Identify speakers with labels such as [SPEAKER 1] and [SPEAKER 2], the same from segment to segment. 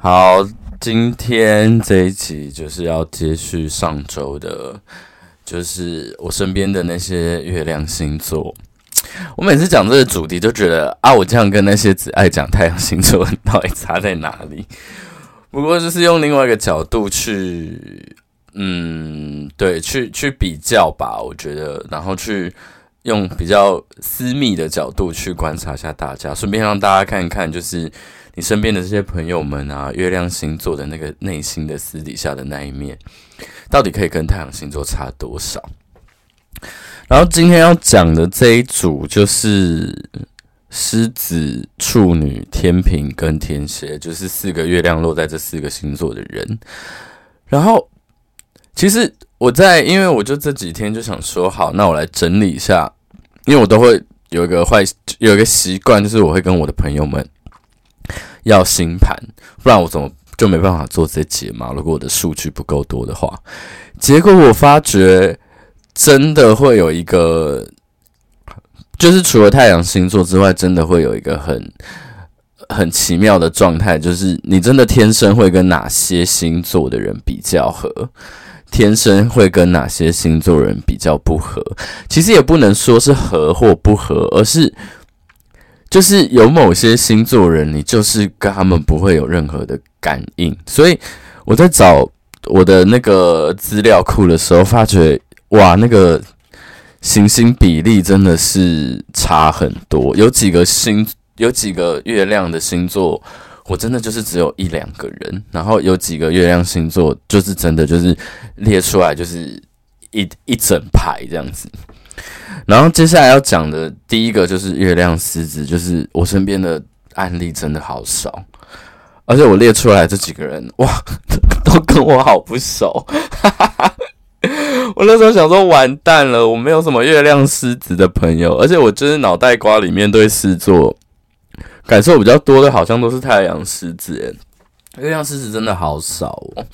[SPEAKER 1] 好，今天这一集就是要接续上周的，就是我身边的那些月亮星座。我每次讲这个主题，就觉得啊，我这样跟那些只爱讲太阳星座到底差在哪里？不过就是用另外一个角度去，嗯，对，去去比较吧。我觉得，然后去用比较私密的角度去观察一下大家，顺便让大家看一看，就是。你身边的这些朋友们啊，月亮星座的那个内心的私底下的那一面，到底可以跟太阳星座差多少？然后今天要讲的这一组就是狮子、处女、天秤跟天蝎，就是四个月亮落在这四个星座的人。然后，其实我在，因为我就这几天就想说，好，那我来整理一下，因为我都会有一个坏，有一个习惯，就是我会跟我的朋友们。要星盘，不然我怎么就没办法做这节嘛？如果我的数据不够多的话，结果我发觉真的会有一个，就是除了太阳星座之外，真的会有一个很很奇妙的状态，就是你真的天生会跟哪些星座的人比较合，天生会跟哪些星座人比较不合。其实也不能说是合或不合，而是。就是有某些星座人，你就是跟他们不会有任何的感应。所以我在找我的那个资料库的时候，发觉哇，那个行星比例真的是差很多。有几个星，有几个月亮的星座，我真的就是只有一两个人。然后有几个月亮星座，就是真的就是列出来就是一一整排这样子。然后接下来要讲的第一个就是月亮狮子，就是我身边的案例真的好少，而且我列出来这几个人，哇，都跟我好不熟。我那时候想说完蛋了，我没有什么月亮狮子的朋友，而且我就是脑袋瓜里面对狮座感受比较多的，好像都是太阳狮子，月亮狮子真的好少哦。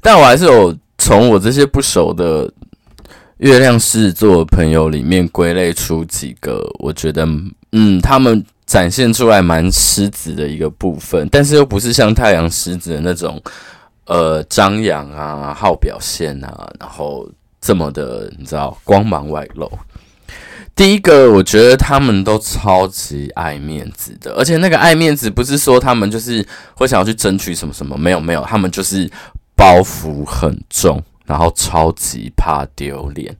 [SPEAKER 1] 但我还是有从我这些不熟的。月亮狮子座朋友里面归类出几个，我觉得，嗯，他们展现出来蛮狮子的一个部分，但是又不是像太阳狮子的那种，呃，张扬啊、好表现啊，然后这么的，你知道，光芒外露。第一个，我觉得他们都超级爱面子的，而且那个爱面子不是说他们就是会想要去争取什么什么，没有没有，他们就是包袱很重。然后超级怕丢脸，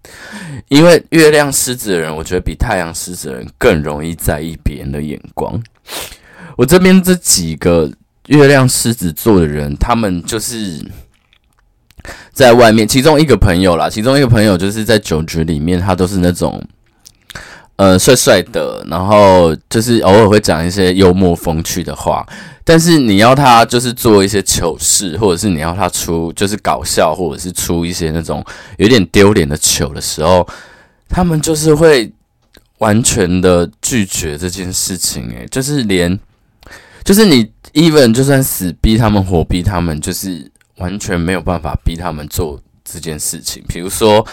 [SPEAKER 1] 因为月亮狮子的人，我觉得比太阳狮子的人更容易在意别人的眼光。我这边这几个月亮狮子座的人，他们就是在外面，其中一个朋友啦，其中一个朋友就是在酒局里面，他都是那种。呃，帅帅的，然后就是偶尔会讲一些幽默风趣的话，但是你要他就是做一些糗事，或者是你要他出就是搞笑，或者是出一些那种有点丢脸的糗的时候，他们就是会完全的拒绝这件事情。诶，就是连就是你 even 就算死逼他们活逼他们，就是完全没有办法逼他们做这件事情。比如说。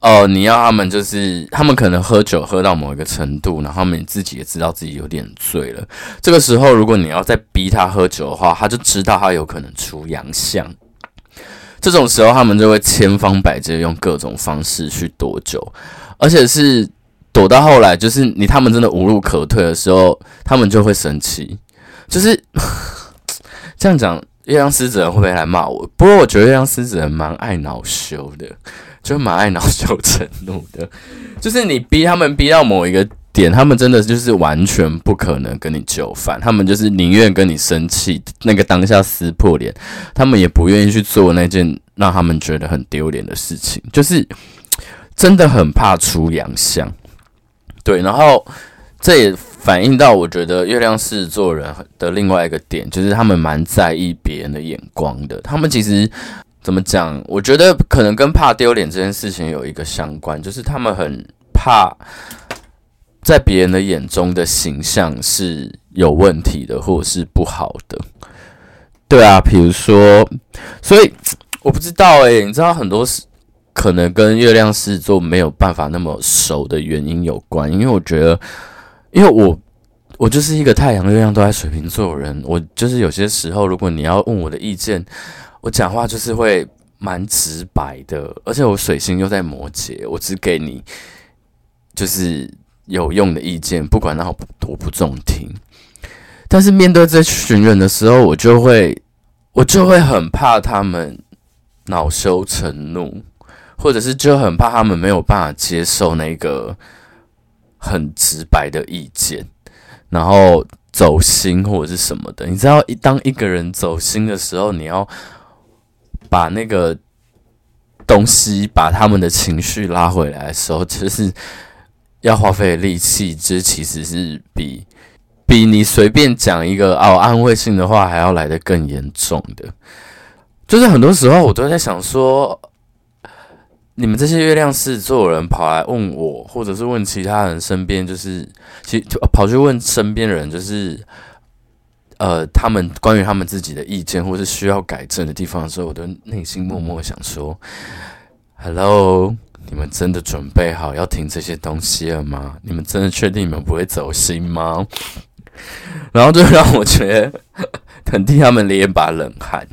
[SPEAKER 1] 哦、你要他们就是他们可能喝酒喝到某一个程度，然后他们自己也知道自己有点醉了。这个时候，如果你要再逼他喝酒的话，他就知道他有可能出洋相。这种时候，他们就会千方百计用各种方式去躲酒，而且是躲到后来，就是你他们真的无路可退的时候，他们就会生气。就是 这样讲，月亮狮子人会不会来骂我？不过我觉得月亮狮子人蛮爱恼羞的。就蛮爱恼羞成怒的，就是你逼他们逼到某一个点，他们真的就是完全不可能跟你就范，他们就是宁愿跟你生气，那个当下撕破脸，他们也不愿意去做那件让他们觉得很丢脸的事情，就是真的很怕出洋相。对，然后这也反映到我觉得月亮狮子座人的另外一个点，就是他们蛮在意别人的眼光的，他们其实。怎么讲？我觉得可能跟怕丢脸这件事情有一个相关，就是他们很怕在别人的眼中的形象是有问题的，或者是不好的。对啊，比如说，所以我不知道诶，你知道很多是可能跟月亮狮子座没有办法那么熟的原因有关，因为我觉得，因为我我就是一个太阳、月亮都在水瓶座人。我就是有些时候，如果你要问我的意见，我讲话就是会蛮直白的。而且我水星又在摩羯，我只给你就是有用的意见，不管那多不，不中听。但是面对这群人的时候，我就会，我就会很怕他们恼羞成怒，或者是就很怕他们没有办法接受那个很直白的意见。然后走心或者是什么的，你知道，一当一个人走心的时候，你要把那个东西，把他们的情绪拉回来的时候，其实是要花费力气，这其实是比比你随便讲一个哦安慰性的话还要来得更严重的。就是很多时候，我都在想说。你们这些月亮狮子座人跑来问我，或者是问其他人身边，就是其跑去问身边人，就是呃，他们关于他们自己的意见，或是需要改正的地方的时候，我都内心默默想说：“Hello，你们真的准备好要听这些东西了吗？你们真的确定你们不会走心吗？”然后就让我觉得 很替他们连一把冷汗。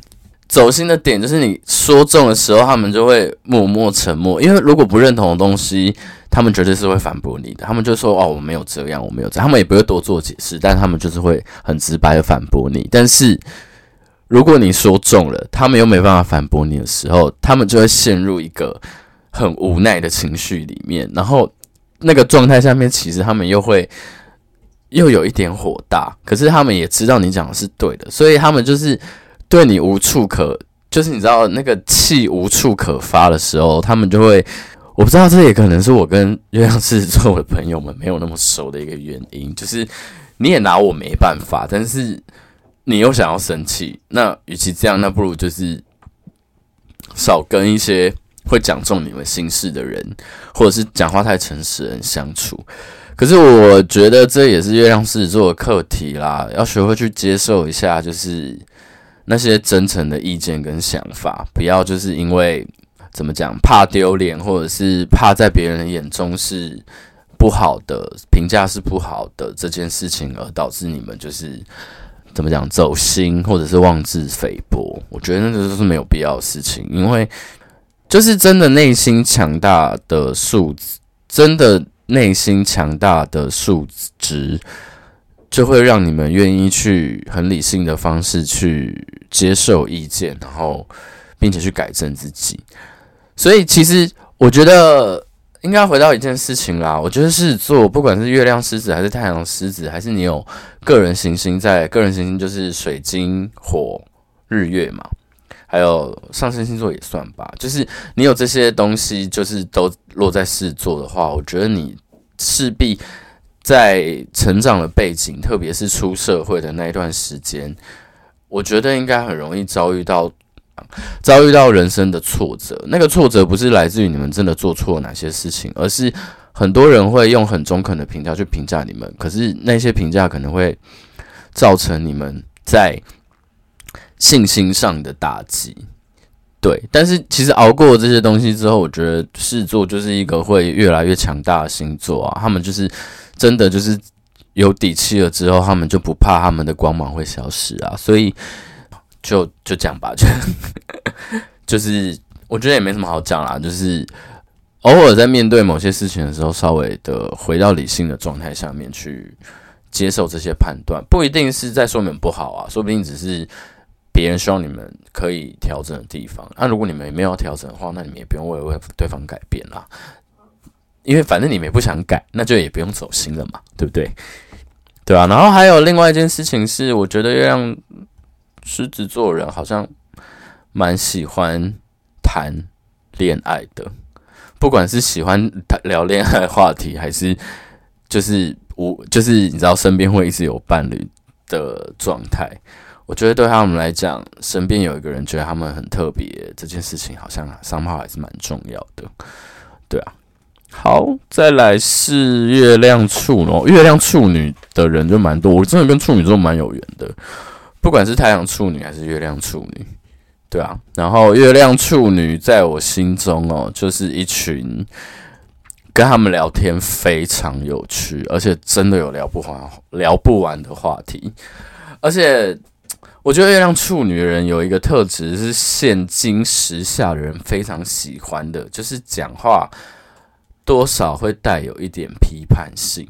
[SPEAKER 1] 走心的点就是你说中的时候，他们就会默默沉默。因为如果不认同的东西，他们绝对是会反驳你的。他们就说：“哦，我没有这样，我没有这样。”他们也不会多做解释，但他们就是会很直白的反驳你。但是如果你说中了，他们又没办法反驳你的时候，他们就会陷入一个很无奈的情绪里面。然后那个状态下面，其实他们又会又有一点火大。可是他们也知道你讲的是对的，所以他们就是。对你无处可，就是你知道那个气无处可发的时候，他们就会，我不知道这也可能是我跟月亮狮子座的朋友们没有那么熟的一个原因，就是你也拿我没办法，但是你又想要生气，那与其这样，那不如就是少跟一些会讲中你们心事的人，或者是讲话太诚实的人相处。可是我觉得这也是月亮狮子座的课题啦，要学会去接受一下，就是。那些真诚的意见跟想法，不要就是因为怎么讲，怕丢脸，或者是怕在别人眼中是不好的评价是不好的这件事情，而导致你们就是怎么讲走心，或者是妄自菲薄。我觉得那个都是没有必要的事情，因为就是真的内心强大的素质，真的内心强大的素质。就会让你们愿意去很理性的方式去接受意见，然后并且去改正自己。所以，其实我觉得应该回到一件事情啦。我觉得狮子座，不管是月亮狮子，还是太阳狮子，还是你有个人行星在，个人行星就是水晶火日月嘛，还有上升星座也算吧。就是你有这些东西，就是都落在狮子座的话，我觉得你势必。在成长的背景，特别是出社会的那一段时间，我觉得应该很容易遭遇到遭遇到人生的挫折。那个挫折不是来自于你们真的做错了哪些事情，而是很多人会用很中肯的评价去评价你们。可是那些评价可能会造成你们在信心上的打击。对，但是其实熬过这些东西之后，我觉得狮子座就是一个会越来越强大的星座啊。他们就是。真的就是有底气了之后，他们就不怕他们的光芒会消失啊，所以就就这样吧，就 就是我觉得也没什么好讲啦，就是偶尔在面对某些事情的时候，稍微的回到理性的状态下面去接受这些判断，不一定是在说你们不好啊，说不定只是别人希望你们可以调整的地方。那如果你们也没有调整的话，那你们也不用为为对方改变啦。因为反正你们也不想改，那就也不用走心了嘛，对不对？对啊。然后还有另外一件事情是，我觉得月亮狮子座人好像蛮喜欢谈恋爱的，不管是喜欢谈聊恋爱话题，还是就是我就是你知道身边会一直有伴侣的状态，我觉得对他们来讲，身边有一个人觉得他们很特别，这件事情好像商号还是蛮重要的，对啊。好，再来是月亮处女，月亮处女的人就蛮多，我真的跟处女座蛮有缘的，不管是太阳处女还是月亮处女，对啊，然后月亮处女在我心中哦，就是一群跟他们聊天非常有趣，而且真的有聊不完、聊不完的话题。而且，我觉得月亮处女人有一个特质是现今时下的人非常喜欢的，就是讲话多少会带有一点批判性。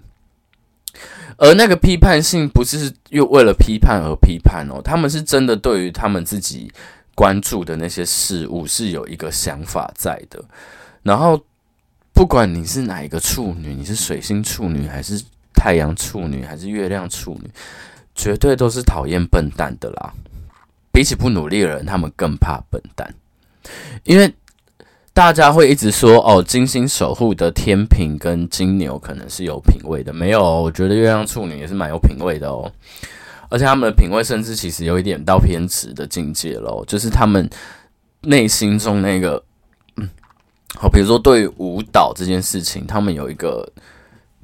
[SPEAKER 1] 而那个批判性不是又为了批判而批判哦，他们是真的对于他们自己关注的那些事物是有一个想法在的，然后。不管你是哪一个处女，你是水星处女还是太阳处女还是月亮处女，绝对都是讨厌笨蛋的啦。比起不努力的人，他们更怕笨蛋，因为大家会一直说哦，金星守护的天平跟金牛可能是有品味的，没有，我觉得月亮处女也是蛮有品味的哦，而且他们的品味甚至其实有一点到偏执的境界喽，就是他们内心中那个。嗯好，比如说对舞蹈这件事情，他们有一个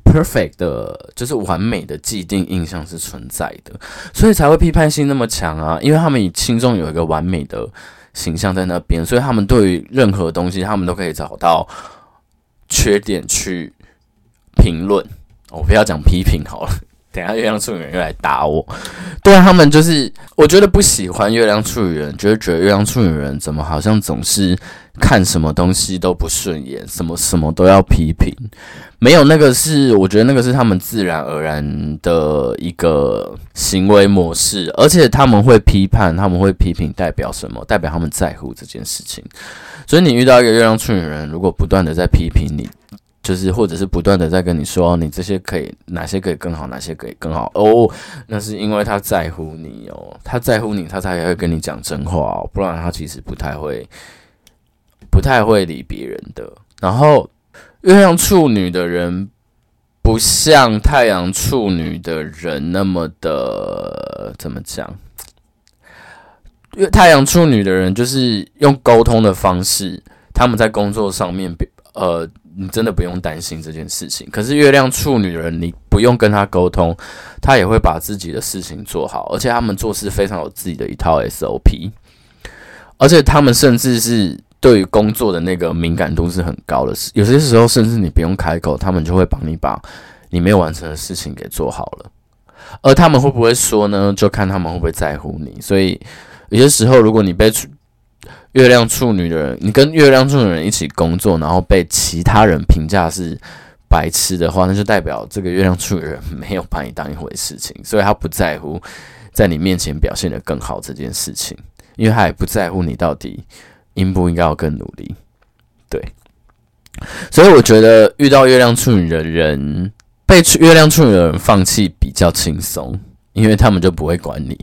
[SPEAKER 1] perfect 的，就是完美的既定印象是存在的，所以才会批判性那么强啊。因为他们心中有一个完美的形象在那边，所以他们对于任何东西，他们都可以找到缺点去评论。我不要讲批评好了。等下月亮处女人又来打我，对啊，他们就是我觉得不喜欢月亮处女人，就是觉得月亮处女人怎么好像总是看什么东西都不顺眼，什么什么都要批评，没有那个是我觉得那个是他们自然而然的一个行为模式，而且他们会批判，他们会批评代表什么？代表他们在乎这件事情。所以你遇到一个月亮处女人，如果不断的在批评你。就是，或者是不断的在跟你说，你这些可以，哪些可以更好，哪些可以更好哦。那是因为他在乎你哦，他在乎你，他才会跟你讲真话哦，不然他其实不太会，不太会理别人的。然后，月亮处女的人不像太阳处女的人那么的怎么讲？因为太阳处女的人就是用沟通的方式，他们在工作上面，呃。你真的不用担心这件事情。可是月亮处女人，你不用跟他沟通，他也会把自己的事情做好。而且他们做事非常有自己的一套 SOP，而且他们甚至是对于工作的那个敏感度是很高的。有些时候，甚至你不用开口，他们就会帮你把你没有完成的事情给做好了。而他们会不会说呢？就看他们会不会在乎你。所以有些时候，如果你被处月亮处女的人，你跟月亮处女人一起工作，然后被其他人评价是白痴的话，那就代表这个月亮处女人没有把你当一回事情，所以他不在乎在你面前表现得更好这件事情，因为他也不在乎你到底应不应该要更努力。对，所以我觉得遇到月亮处女的人，被月亮处女的人放弃比较轻松，因为他们就不会管你。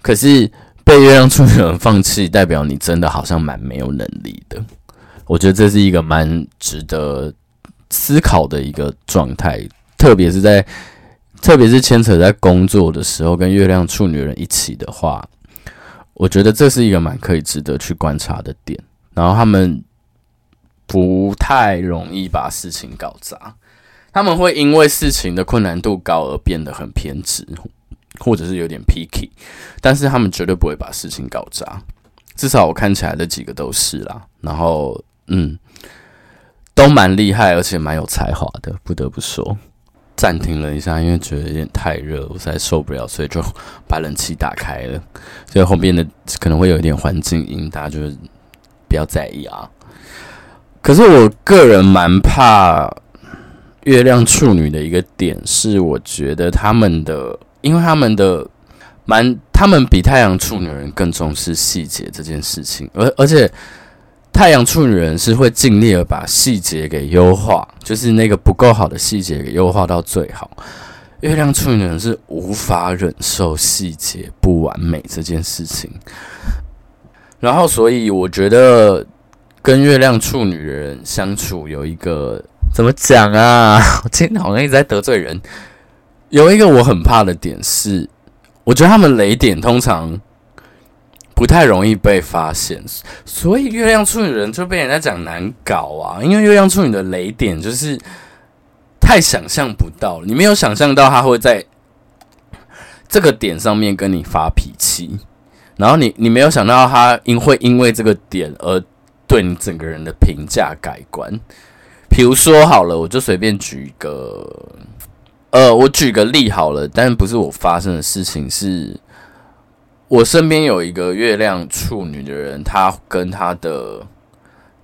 [SPEAKER 1] 可是。被月亮处女人放弃，代表你真的好像蛮没有能力的。我觉得这是一个蛮值得思考的一个状态，特别是在，特别是牵扯在工作的时候，跟月亮处女人一起的话，我觉得这是一个蛮可以值得去观察的点。然后他们不太容易把事情搞砸，他们会因为事情的困难度高而变得很偏执。或者是有点 picky，但是他们绝对不会把事情搞砸，至少我看起来的几个都是啦。然后，嗯，都蛮厉害，而且蛮有才华的，不得不说。暂停了一下，因为觉得有点太热，我实在受不了，所以就把冷气打开了。所以后面的可能会有一点环境音，大家就是不要在意啊。可是我个人蛮怕月亮处女的一个点是，我觉得他们的。因为他们的蛮，他们比太阳处女人更重视细节这件事情，而而且太阳处女人是会尽力的把细节给优化，就是那个不够好的细节给优化到最好。月亮处女人是无法忍受细节不完美这件事情，然后所以我觉得跟月亮处女人相处有一个怎么讲啊？我今天好像一直在得罪人。有一个我很怕的点是，我觉得他们雷点通常不太容易被发现，所以月亮处女人就被人家讲难搞啊。因为月亮处女的雷点就是太想象不到，你没有想象到他会在这个点上面跟你发脾气，然后你你没有想到他因会因为这个点而对你整个人的评价改观。比如说好了，我就随便举一个，呃，我举个例好了，但不是我发生的事情，是我身边有一个月亮处女的人，她跟她的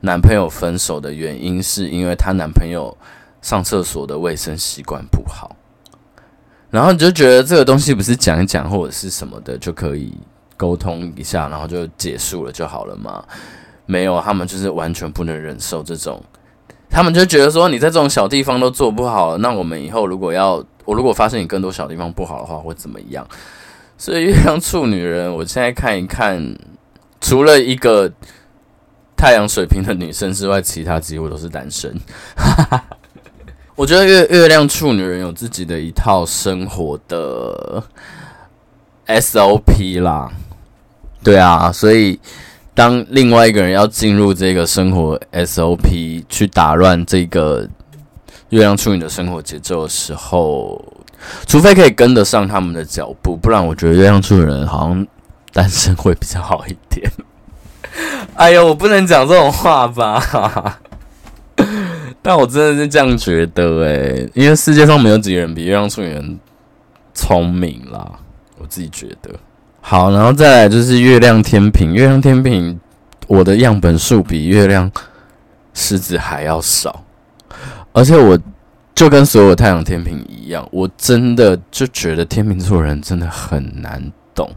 [SPEAKER 1] 男朋友分手的原因，是因为她男朋友上厕所的卫生习惯不好。然后你就觉得这个东西不是讲一讲或者是什么的就可以沟通一下，然后就结束了就好了吗？没有，他们就是完全不能忍受这种，他们就觉得说你在这种小地方都做不好，那我们以后如果要我如果发现你更多小地方不好的话会怎么样？所以月亮处女人，我现在看一看，除了一个太阳水瓶的女生之外，其他几乎都是单身。我觉得月月亮处女人有自己的一套生活的 SOP 啦，对啊，所以当另外一个人要进入这个生活 SOP 去打乱这个月亮处女的生活节奏的时候，除非可以跟得上他们的脚步，不然我觉得月亮处女人好像单身会比较好一点。哎呦，我不能讲这种话吧。但我真的是这样觉得诶、因为世界上没有几个人比月亮处女人聪明啦，我自己觉得。好，然后再来就是月亮天秤，月亮天秤，我的样本数比月亮狮子还要少，而且我就跟所有太阳天秤一样，我真的就觉得天秤座人真的很难懂，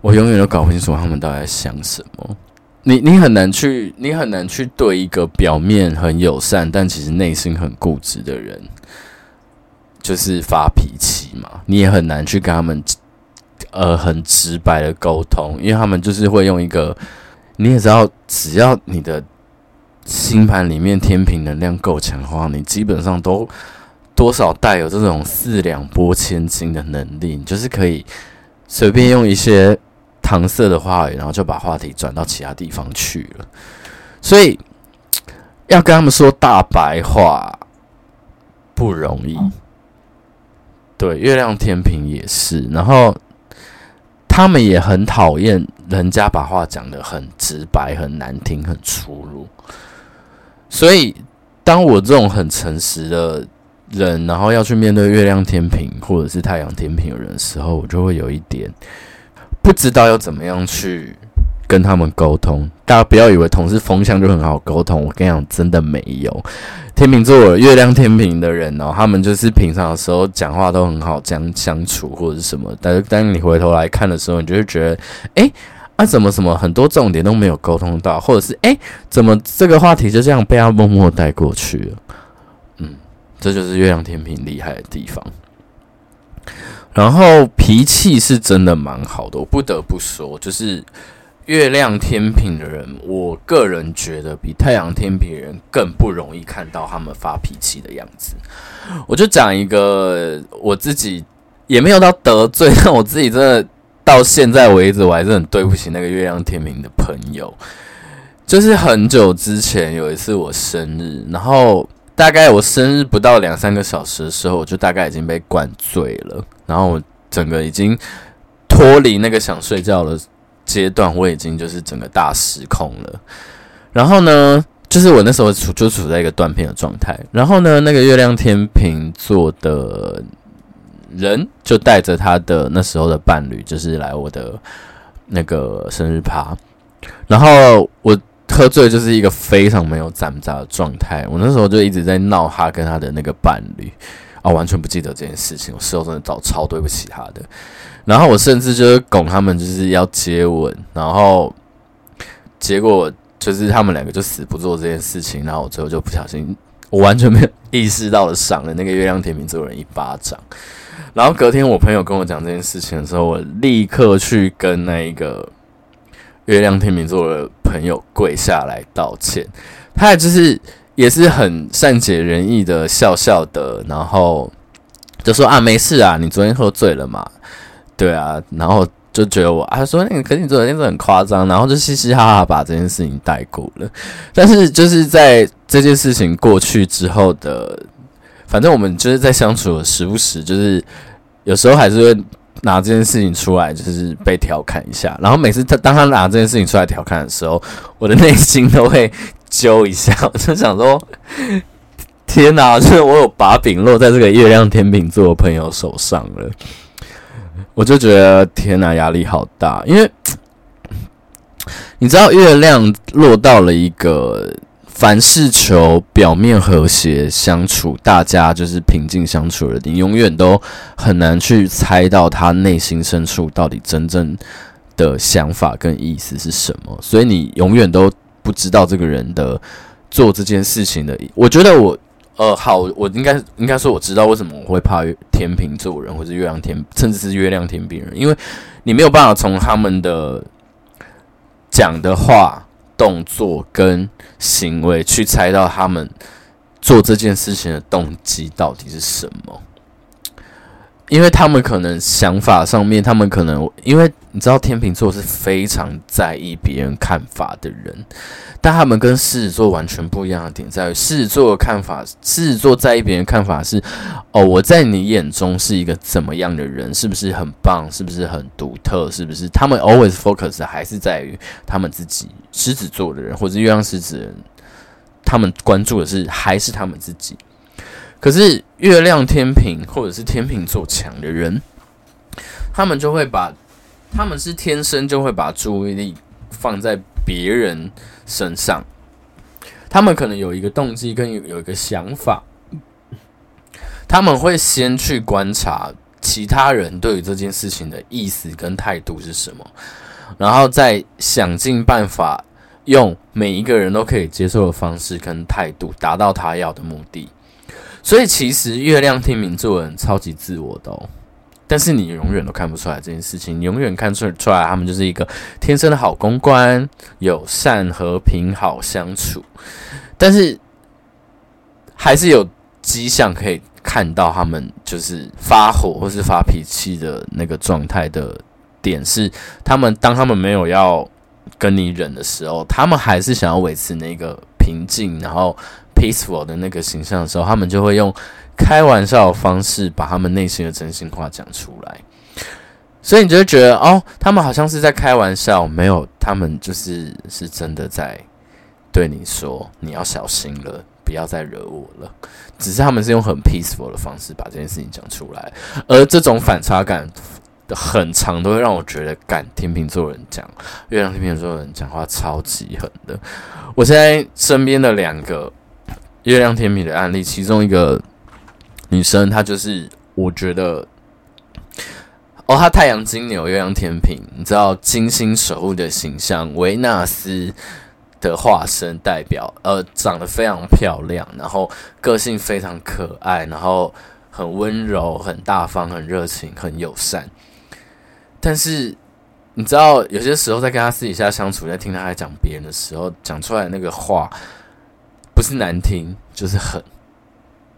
[SPEAKER 1] 我永远都搞不清楚他们到底在想什么。你你很难去，你很难去对一个表面很友善，但其实内心很固执的人，就是发脾气嘛。你也很难去跟他们，呃，很直白的沟通，因为他们就是会用一个，你也知道，只要你的星盘里面天平能量够强的话，你基本上都多少带有这种四两拨千斤的能力，你就是可以随便用一些。搪塞的话语，然后就把话题转到其他地方去了。所以要跟他们说大白话不容易。对，月亮天平也是，然后他们也很讨厌人家把话讲得很直白、很难听、很粗鲁。所以，当我这种很诚实的人，然后要去面对月亮天平或者是太阳天平的人的时候，我就会有一点。不知道要怎么样去跟他们沟通，大家不要以为同是风象就很好沟通。我跟你讲，真的没有。天秤座月亮天平的人哦，他们就是平常的时候讲话都很好讲相处或者是什么，但是当你回头来看的时候，你就会觉得，哎，啊怎么什么很多重点都没有沟通到，或者是哎怎么这个话题就这样被他默默带过去了？嗯，这就是月亮天平厉害的地方。然后脾气是真的蛮好的，我不得不说，就是月亮天秤的人，我个人觉得比太阳天秤的人更不容易看到他们发脾气的样子。我就讲一个我自己也没有到得罪，但我自己真的到现在为止，我还是很对不起那个月亮天秤的朋友。就是很久之前有一次我生日，然后。大概我生日不到两三个小时的时候，我就大概已经被灌醉了，然后我整个已经脱离那个想睡觉的阶段，我已经就是整个大失控了。然后呢，就是我那时候处就处在一个断片的状态。然后呢，那个月亮天秤座的人就带着他的那时候的伴侣，就是来我的那个生日趴，然后我。喝醉就是一个非常没有赞不的状态。我那时候就一直在闹他跟他的那个伴侣啊，完全不记得这件事情。我事后真的找超对不起他的。然后我甚至就是拱他们就是要接吻，然后结果就是他们两个就死不做这件事情。然后我最后就不小心，我完全没有意识到的赏了那个月亮天秤座人一巴掌。然后隔天我朋友跟我讲这件事情的时候，我立刻去跟那一个。月亮天秤座的朋友跪下来道歉，他也就是也是很善解人意的笑笑的，然后就说啊没事啊，你昨天喝醉了嘛？对啊，然后就觉得我啊说那个，可是你昨天真的很夸张，然后就嘻嘻哈哈把这件事情带过了。但是就是在这件事情过去之后的，反正我们就是在相处的时不时，就是有时候还是会。拿这件事情出来，就是被调侃一下。然后每次他当他拿这件事情出来调侃的时候，我的内心都会揪一下，我就想说，天哪！就是我有把柄落在这个月亮天秤座的朋友手上了，我就觉得天哪，压力好大，因为你知道，月亮落到了一个。凡事求表面和谐相处，大家就是平静相处的，你永远都很难去猜到他内心深处到底真正的想法跟意思是什么，所以你永远都不知道这个人的做这件事情的。我觉得我呃好，我应该应该说我知道为什么我会怕天秤座人或者月亮天，甚至是月亮天秤人，因为你没有办法从他们的讲的话。动作跟行为去猜到他们做这件事情的动机到底是什么？因为他们可能想法上面，他们可能因为你知道天秤座是非常在意别人看法的人，但他们跟狮子座完全不一样的点在于，狮子座的看法，狮子座在意别人看法是哦，我在你眼中是一个怎么样的人？是不是很棒？是不是很独特？是不是？他们 always focus 还是在于他们自己。狮子座的人或者月亮狮子，他们关注的是还是他们自己。可是月亮天秤或者是天秤座强的人，他们就会把他们是天生就会把注意力放在别人身上。他们可能有一个动机跟有一个想法，他们会先去观察其他人对于这件事情的意思跟态度是什么，然后再想尽办法用每一个人都可以接受的方式跟态度达到他要的目的。所以其实月亮天秤座人超级自我的哦，但是你永远都看不出来这件事情，你永远看出出来他们就是一个天生的好公关、友善、和平、好相处，但是还是有迹象可以看到他们就是发火或是发脾气的那个状态的点是，他们当他们没有要跟你忍的时候，他们还是想要维持那个平静，然后。Peaceful 的那个形象的时候，他们就会用开玩笑的方式把他们内心的真心话讲出来，所以你就会觉得哦，他们好像是在开玩笑，没有，他们就是是真的在对你说，你要小心了，不要再惹我了。只是他们是用很 peaceful 的方式把这件事情讲出来，而这种反差感很长，都会让我觉得，干天秤座人讲，月亮天秤座人讲话超级狠的。我现在身边的两个。月亮天秤的案例，其中一个女生，她就是我觉得，哦，她太阳金牛，月亮天秤，你知道金星守护的形象，维纳斯的化身代表，呃，长得非常漂亮，然后个性非常可爱，然后很温柔、很大方、很热情、很友善。但是你知道，有些时候在跟她私底下相处，在听她在讲别人的时候，讲出来那个话。不是难听，就是狠，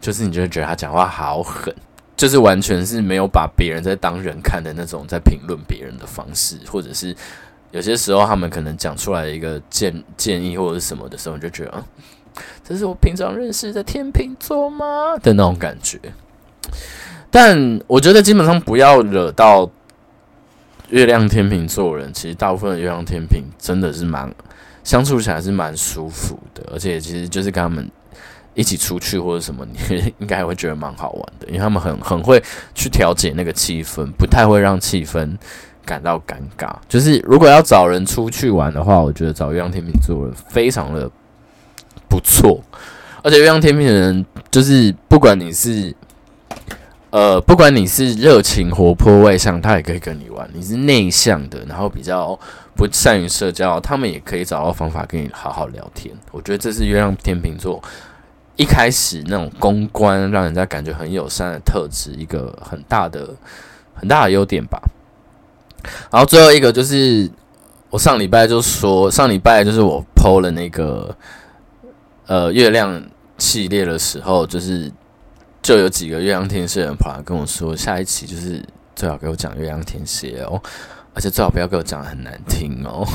[SPEAKER 1] 就是你就会觉得他讲话好狠，就是完全是没有把别人在当人看的那种在评论别人的方式，或者是有些时候他们可能讲出来一个建建议或者是什么的时候，你就觉得，这是我平常认识的天秤座吗的那种感觉。但我觉得基本上不要惹到月亮天秤座人，其实大部分的月亮天秤真的是蛮。相处起来是蛮舒服的，而且其实就是跟他们一起出去或者什么，你 应该会觉得蛮好玩的，因为他们很很会去调节那个气氛，不太会让气氛感到尴尬。就是如果要找人出去玩的话，我觉得找月亮天秤座人非常的不错，而且月亮天秤的人就是不管你是。呃，不管你是热情、活泼、外向，他也可以跟你玩；你是内向的，然后比较不善于社交，他们也可以找到方法跟你好好聊天。我觉得这是月亮天秤座一开始那种公关，让人家感觉很友善的特质，一个很大的、很大的优点吧。然后最后一个就是，我上礼拜就说，上礼拜就是我 PO 了那个呃月亮系列的时候，就是。就有几个月亮天蝎人跑来跟我说，下一期就是最好给我讲月亮天蝎哦，而且最好不要给我讲得很难听哦。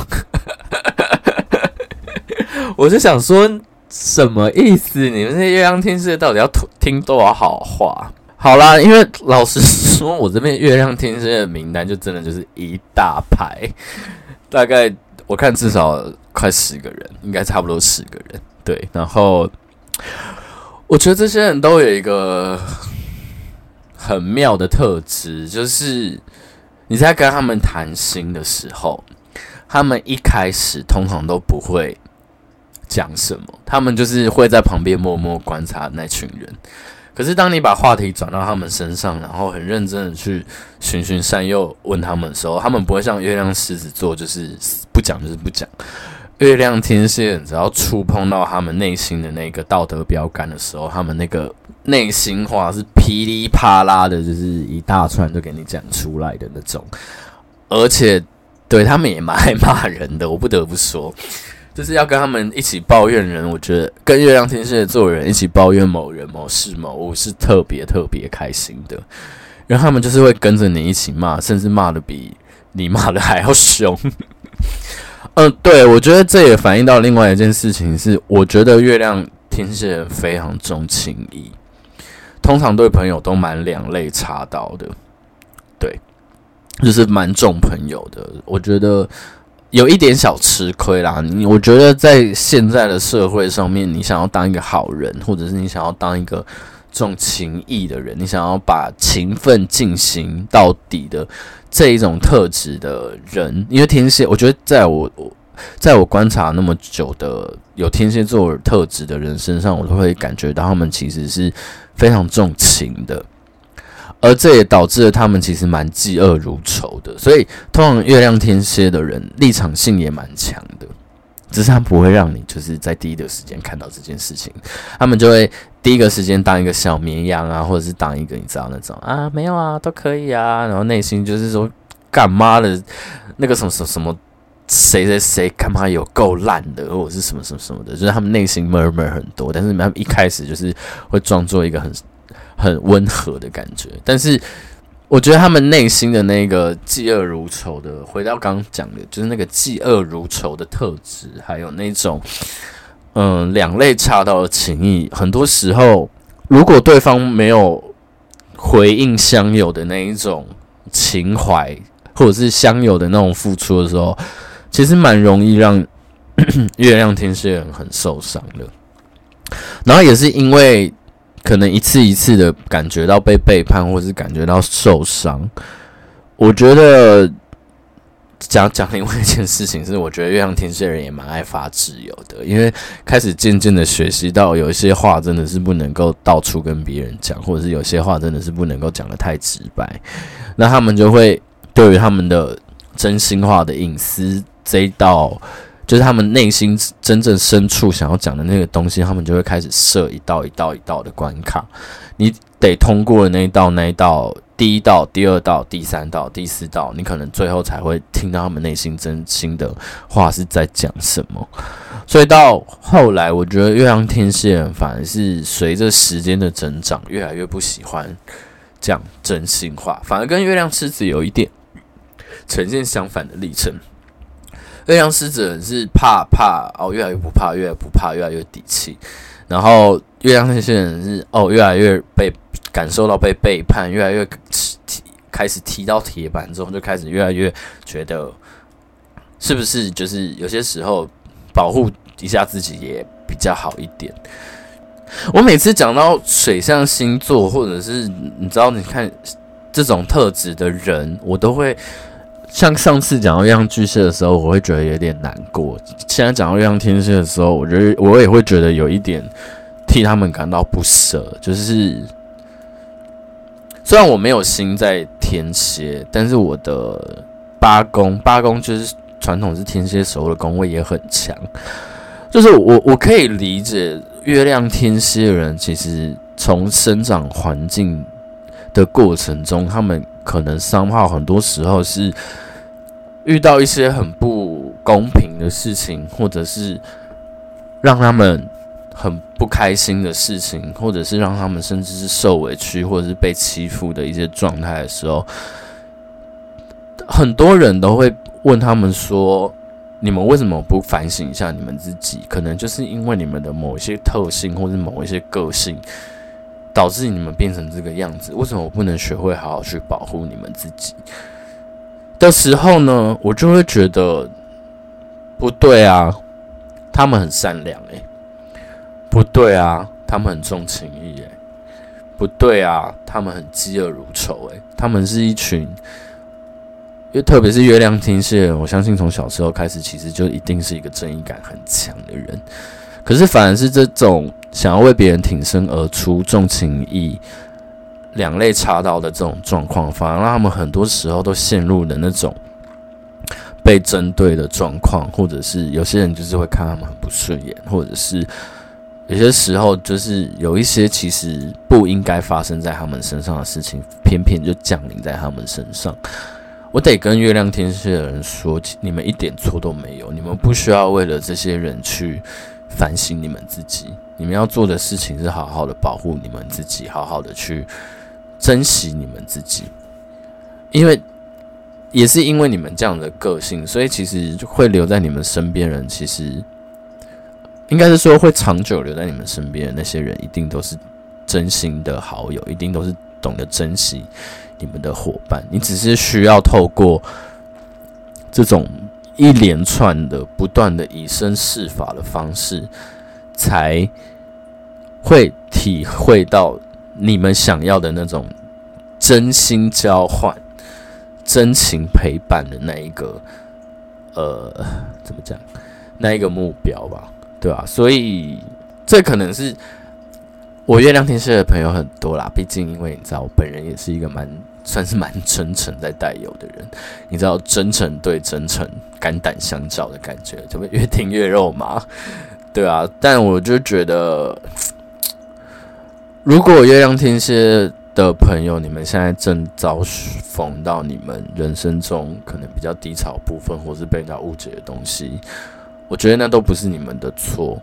[SPEAKER 1] 我就想说，什么意思？你们这些月亮天蝎到底要听多少好话？好啦，因为老实说，我这边月亮天蝎的名单就真的就是一大排，大概我看至少快十个人，应该差不多十个人。对，然后我觉得这些人都有一个很妙的特质，就是你在跟他们谈心的时候，他们一开始通常都不会讲什么，他们就是会在旁边默默观察那群人。可是，当你把话题转到他们身上，然后很认真的去循循善诱问他们的时候，他们不会像月亮狮子座，就是不讲就是不讲。月亮天蝎只要触碰到他们内心的那个道德标杆的时候，他们那个内心话是噼里啪啦的，就是一大串都给你讲出来的那种。而且，对他们也蛮爱骂人的，我不得不说。就是要跟他们一起抱怨人，我觉得跟月亮天蝎座的人一起抱怨某人、某事、某物是特别特别开心的，然后他们就是会跟着你一起骂，甚至骂得比你骂的还要凶。嗯，对，我觉得这也反映到另外一件事情是，我觉得月亮天蝎非常重情义，通常对朋友都蛮两肋插刀的，对，就是蛮重朋友的，我觉得。有一点小吃亏啦，你我觉得在现在的社会上面，你想要当一个好人，或者是你想要当一个重情义的人，你想要把情分进行到底的这一种特质的人，因为天蝎，我觉得在我我在我观察那么久的有天蝎座特质的人身上，我都会感觉到他们其实是非常重情的。而这也导致了他们其实蛮嫉恶如仇的，所以通常月亮天蝎的人立场性也蛮强的，只是他不会让你就是在第一个时间看到这件事情，他们就会第一个时间当一个小绵羊啊，或者是当一个你知道那种啊没有啊都可以啊，然后内心就是说干嘛的，那个什么什么什么谁谁谁干嘛有够烂的，或者是什么什么什么的，就是他们内心 murmur 很多，但是他们一开始就是会装作一个很。很温和的感觉，但是我觉得他们内心的那个嫉恶如仇的，回到刚刚讲的，就是那个嫉恶如仇的特质，还有那种嗯两肋插刀的情谊。很多时候，如果对方没有回应相有的那一种情怀，或者是相有的那种付出的时候，其实蛮容易让 月亮天蝎人很受伤的。然后也是因为。可能一次一次的感觉到被背叛，或是感觉到受伤。我觉得讲讲另外一件事情是，我觉得月亮天蝎人也蛮爱发自由的，因为开始渐渐的学习到有一些话真的是不能够到处跟别人讲，或者是有些话真的是不能够讲得太直白。那他们就会对于他们的真心话的隐私这一道。就是他们内心真正深处想要讲的那个东西，他们就会开始设一道一道一道的关卡，你得通过那一道那一道，第一道、第二道、第三道、第四道，你可能最后才会听到他们内心真心的话是在讲什么。所以到后来，我觉得月亮天蝎人反而是随着时间的增长，越来越不喜欢讲真心话，反而跟月亮狮子有一点呈现相反的历程。月亮狮子是怕怕哦，越来越不怕，越来越不怕，越来越底气。然后月亮那些人是哦，越来越被感受到被背叛，越来越踢开始踢到铁板之后，就开始越来越觉得是不是就是有些时候保护一下自己也比较好一点。我每次讲到水象星座，或者是你知道，你看这种特质的人，我都会。像上次讲到月亮巨蟹的时候，我会觉得有点难过。现在讲到月亮天蝎的时候，我觉得我也会觉得有一点替他们感到不舍。就是虽然我没有心在天蝎，但是我的八宫八宫就是传统是天蝎守的宫位也很强。就是我我可以理解月亮天蝎的人，其实从生长环境的过程中，他们可能伤害很多时候是。遇到一些很不公平的事情，或者是让他们很不开心的事情，或者是让他们甚至是受委屈，或者是被欺负的一些状态的时候，很多人都会问他们说：“你们为什么不反省一下你们自己？可能就是因为你们的某一些特性，或者某一些个性，导致你们变成这个样子。为什么我不能学会好好去保护你们自己？”的时候呢，我就会觉得不对啊！他们很善良诶，不对啊，他们很重情义诶，不对啊，他们很嫉恶如仇诶，他们是一群，因为特别是月亮天蝎，我相信从小时候开始，其实就一定是一个正义感很强的人。可是反而是这种想要为别人挺身而出、重情义、两肋插刀的这种状况，反而让他们很多时候都陷入了那种被针对的状况，或者是有些人就是会看他们很不顺眼，或者是有些时候就是有一些其实不应该发生在他们身上的事情，偏偏就降临在他们身上。我得跟月亮天蝎的人说，你们一点错都没有，你们不需要为了这些人去。反省你们自己，你们要做的事情是好好的保护你们自己，好好的去珍惜你们自己。因为也是因为你们这样的个性，所以其实会留在你们身边人，其实应该是说会长久留在你们身边的那些人，一定都是真心的好友，一定都是懂得珍惜你们的伙伴。你只是需要透过这种。一连串的不断的以身试法的方式，才会体会到你们想要的那种真心交换、真情陪伴的那一个，呃，怎么讲？那一个目标吧，对吧？所以这可能是我月亮天蝎的朋友很多啦，毕竟因为你知道，我本人也是一个蛮。算是蛮真诚在带有的人，你知道真诚对真诚肝胆相照的感觉，就会越听越肉麻，对啊。但我就觉得，如果月亮天蝎的朋友，你们现在正遭逢到你们人生中可能比较低潮部分，或是被人家误解的东西，我觉得那都不是你们的错。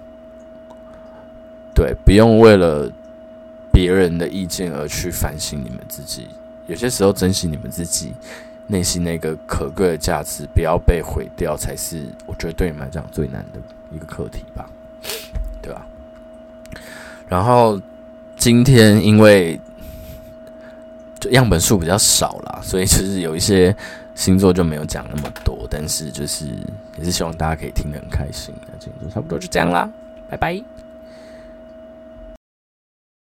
[SPEAKER 1] 对，不用为了别人的意见而去反省你们自己。有些时候，珍惜你们自己内心那个可贵的价值，不要被毁掉，才是我觉得对你们来讲最难的一个课题吧，对吧？然后今天因为就样本数比较少啦，所以就是有一些星座就没有讲那么多，但是就是也是希望大家可以听得很开心。那今天就差不多就这样啦，拜拜。